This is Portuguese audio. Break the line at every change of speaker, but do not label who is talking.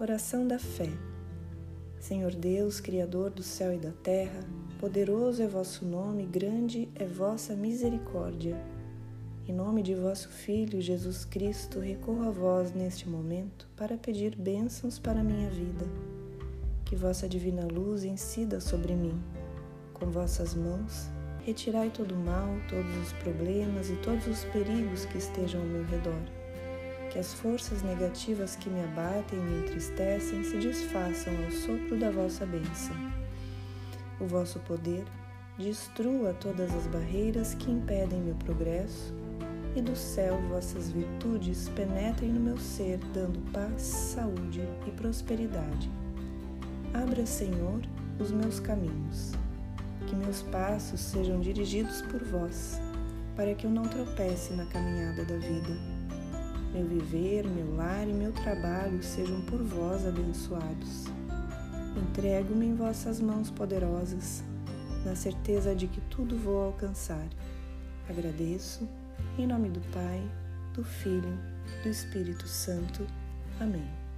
Oração da fé. Senhor Deus, Criador do céu e da terra, poderoso é vosso nome, grande é vossa misericórdia. Em nome de vosso Filho, Jesus Cristo, recorro a vós neste momento para pedir bênçãos para minha vida. Que vossa divina luz incida sobre mim. Com vossas mãos, retirai todo o mal, todos os problemas e todos os perigos que estejam ao meu redor que as forças negativas que me abatem e me entristecem se desfaçam ao sopro da vossa bênção. O vosso poder destrua todas as barreiras que impedem meu progresso, e do céu vossas virtudes penetrem no meu ser, dando paz, saúde e prosperidade. Abra, Senhor, os meus caminhos, que meus passos sejam dirigidos por vós, para que eu não tropece na caminhada da vida meu viver, meu lar e meu trabalho sejam por vós abençoados. Entrego-me em vossas mãos poderosas, na certeza de que tudo vou alcançar. Agradeço, em nome do Pai, do Filho, do Espírito Santo. Amém.